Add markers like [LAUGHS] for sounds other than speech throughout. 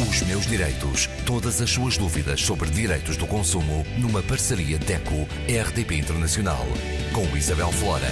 Os meus direitos. Todas as suas dúvidas sobre direitos do consumo numa parceria DECO-RDP Internacional. Com Isabel Flora.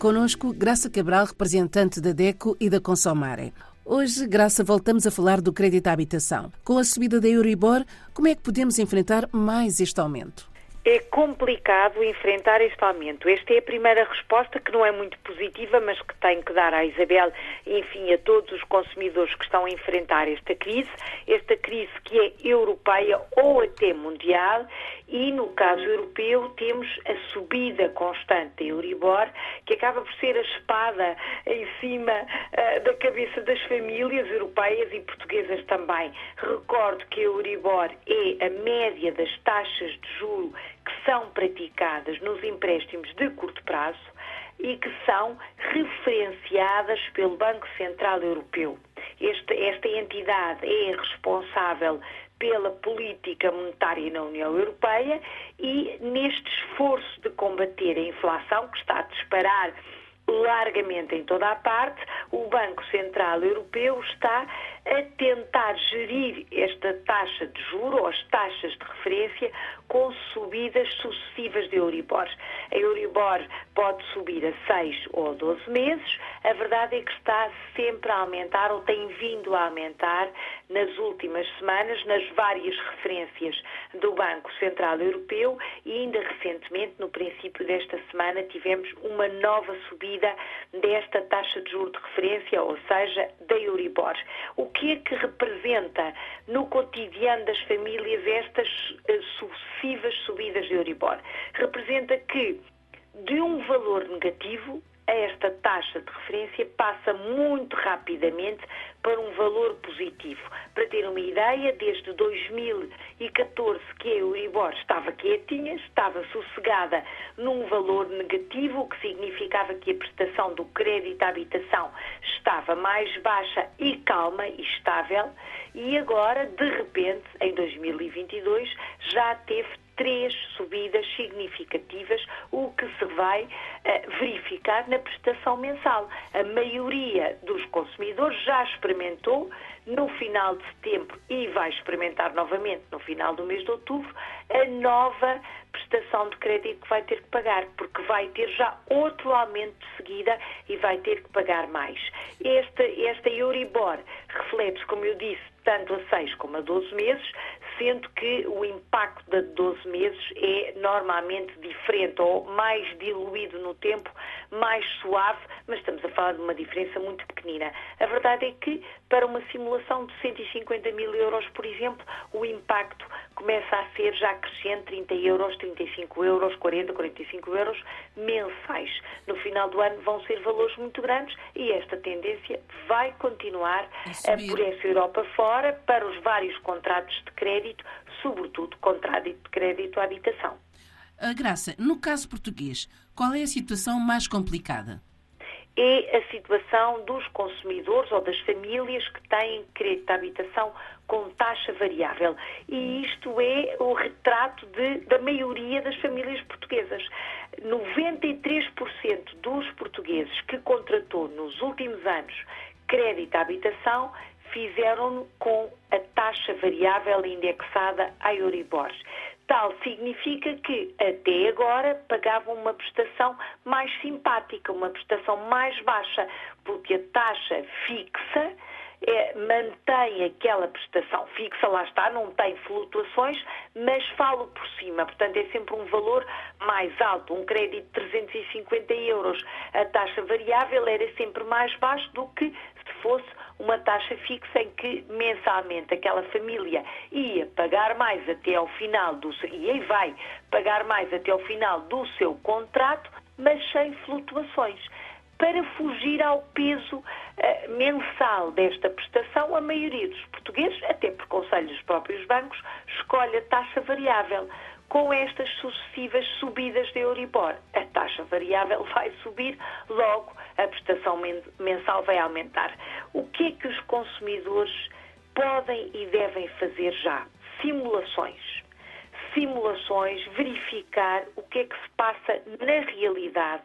Conosco, Graça Cabral, representante da DECO e da Consomare. Hoje, Graça, voltamos a falar do crédito à habitação. Com a subida da Euribor, como é que podemos enfrentar mais este aumento? É complicado enfrentar este aumento. Esta é a primeira resposta que não é muito positiva, mas que tenho que dar à Isabel, enfim, a todos os consumidores que estão a enfrentar esta crise, esta crise que é europeia ou até mundial, e no caso europeu temos a subida constante da Euribor, que acaba por ser a espada em cima uh, da cabeça das famílias europeias e portuguesas também. Recordo que a Euribor é a média das taxas de juro que são praticadas nos empréstimos de curto prazo e que são referenciadas pelo Banco Central Europeu. Este, esta entidade é responsável pela política monetária na União Europeia e neste esforço de combater a inflação que está a disparar largamente em toda a parte, o Banco Central Europeu está a tentar gerir esta taxa de juro ou as taxas de referência com subidas sucessivas de Euribor. A Euribor pode subir a 6 ou 12 meses, a verdade é que está sempre a aumentar ou tem vindo a aumentar nas últimas semanas nas várias referências do Banco Central Europeu e ainda recentemente, no princípio desta semana, tivemos uma nova subida desta taxa de juro de referência, ou seja, da Euribor. O que é que representa no cotidiano das famílias estas uh, sucessivas subidas de Euribor? Representa que de um valor negativo esta taxa de referência passa muito rapidamente para um valor positivo. Para ter uma ideia, desde 2014 que a Euribor estava quietinha, estava sossegada num valor negativo, o que significava que a prestação do crédito à habitação estava mais baixa e calma e estável, e agora, de repente, em 2022, já teve três subidas significativas, o vai uh, verificar na prestação mensal. A maioria dos consumidores já experimentou no final de setembro e vai experimentar novamente no final do mês de outubro a nova prestação de crédito que vai ter que pagar, porque vai ter já outro aumento de seguida e vai ter que pagar mais. Esta, esta Euribor reflete, como eu disse, tanto a 6 como a 12 meses, sendo que o impacto de 12 meses é normalmente diferente ou mais diluído no tempo, mais suave, mas estamos a falar de uma diferença muito pequenina. A verdade é que para uma simulação de 150 mil euros, por exemplo, o impacto começa a ser já crescente, 30 euros, 35 euros, 40, 45 euros mensais. No final do ano vão ser valores muito grandes e esta tendência vai continuar a por essa Europa fora para os vários contratos de crédito, sobretudo contrato de crédito à habitação. A Graça, no caso português, qual é a situação mais complicada? é a situação dos consumidores ou das famílias que têm crédito à habitação com taxa variável. E isto é o retrato de, da maioria das famílias portuguesas. 93% dos portugueses que contratou nos últimos anos crédito à habitação fizeram com a taxa variável indexada à Euribor. Tal significa que até agora pagavam uma prestação mais simpática, uma prestação mais baixa, porque a taxa fixa é, mantém aquela prestação fixa, lá está, não tem flutuações, mas falo por cima, portanto é sempre um valor mais alto. Um crédito de 350 euros, a taxa variável era sempre mais baixo do que se fosse uma taxa fixa em que mensalmente aquela família ia pagar mais até ao final do e vai pagar mais até ao final do seu contrato, mas sem flutuações. Para fugir ao peso uh, mensal desta prestação, a maioria dos portugueses, até por conselho dos próprios bancos, escolhe a taxa variável com estas sucessivas subidas de Euribor. A taxa variável [LAUGHS] vai subir, logo a prestação mensal vai aumentar. O que é que os consumidores podem e devem fazer já? Simulações. Simulações, verificar o que é que se passa na realidade,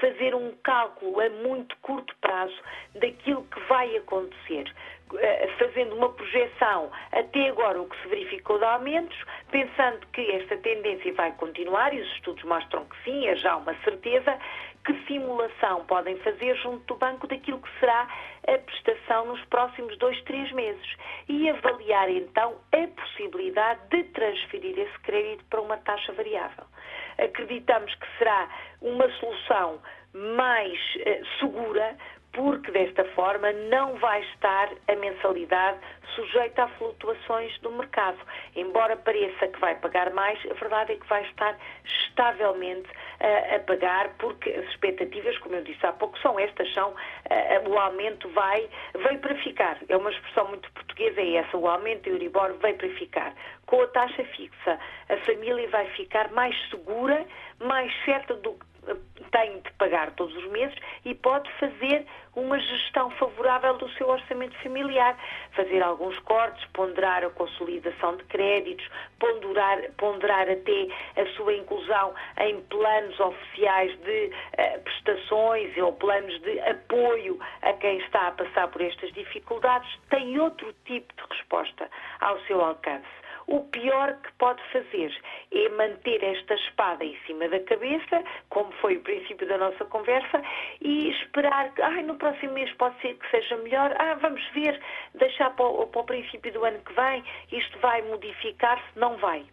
fazer um cálculo a muito curto prazo daquilo que vai acontecer fazendo uma projeção até agora o que se verificou de aumentos, pensando que esta tendência vai continuar, e os estudos mostram que sim, é já uma certeza, que simulação podem fazer junto do banco daquilo que será a prestação nos próximos dois, três meses e avaliar então a possibilidade de transferir esse crédito para uma taxa variável. Acreditamos que será uma solução mais eh, segura, porque desta forma não vai estar a mensalidade sujeita a flutuações do mercado. Embora pareça que vai pagar mais, a verdade é que vai estar estavelmente uh, a pagar, porque as expectativas, como eu disse há pouco, são estas, são uh, o aumento vai, veio para ficar. É uma expressão muito portuguesa, é essa, o aumento do Euribor veio para ficar. Com a taxa fixa, a família vai ficar mais segura, mais certa do que tem de pagar todos os meses e pode fazer uma gestão favorável do seu orçamento familiar, fazer alguns cortes, ponderar a consolidação de créditos, ponderar, ponderar até a sua inclusão em planos oficiais de uh, prestações ou planos de apoio a quem está a passar por estas dificuldades, tem outro tipo de resposta ao seu alcance. O pior que pode fazer é manter esta espada em cima da cabeça, como foi o princípio da nossa conversa, e esperar que, ai, no próximo mês pode ser que seja melhor, ah, vamos ver, deixar para o, para o princípio do ano que vem, isto vai modificar-se, não vai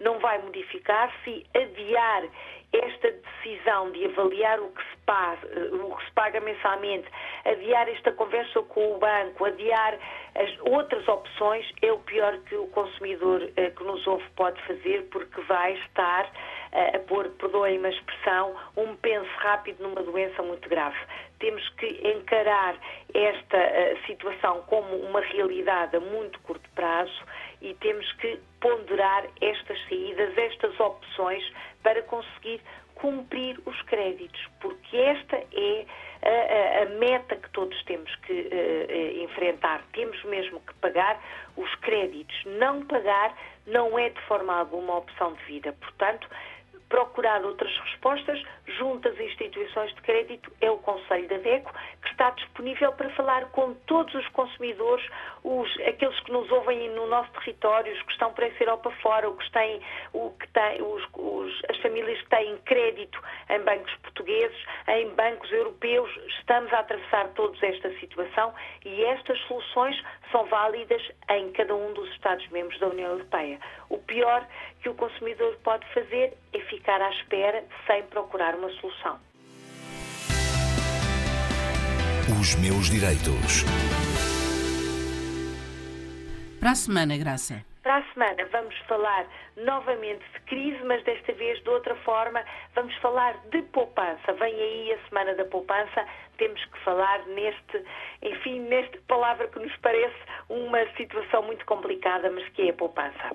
não vai modificar-se e adiar esta decisão de avaliar o que, se paga, o que se paga mensalmente, adiar esta conversa com o banco, adiar as outras opções, é o pior que o consumidor eh, que nos ouve pode fazer, porque vai estar eh, a pôr, perdoem-me a expressão, um penso rápido numa doença muito grave. Temos que encarar esta situação como uma realidade a muito curto prazo e temos que ponderar estas saídas, estas opções para conseguir cumprir os créditos, porque esta é a, a, a meta que todos temos que uh, enfrentar. Temos mesmo que pagar os créditos. Não pagar não é de forma alguma opção de vida. Portanto, procurar outras respostas junto às instituições de crédito é o Conselho da DECO, que está disponível para falar com todos os consumidores, os, aqueles que nos ouvem no nosso território, os que estão para essa Europa fora, os que têm, o que têm, os, os, as famílias que têm crédito em bancos portugueses, em bancos europeus. Estamos a atravessar todos esta situação e estas soluções são válidas em cada um dos Estados-membros da União Europeia. O pior que o consumidor pode fazer é ficar à espera sem procurar uma solução. Os meus direitos. Para a semana, Graça. Para a semana vamos falar novamente de crise, mas desta vez de outra forma. Vamos falar de poupança. Vem aí a semana da poupança. Temos que falar neste, enfim, nesta palavra que nos parece uma situação muito complicada, mas que é a poupança.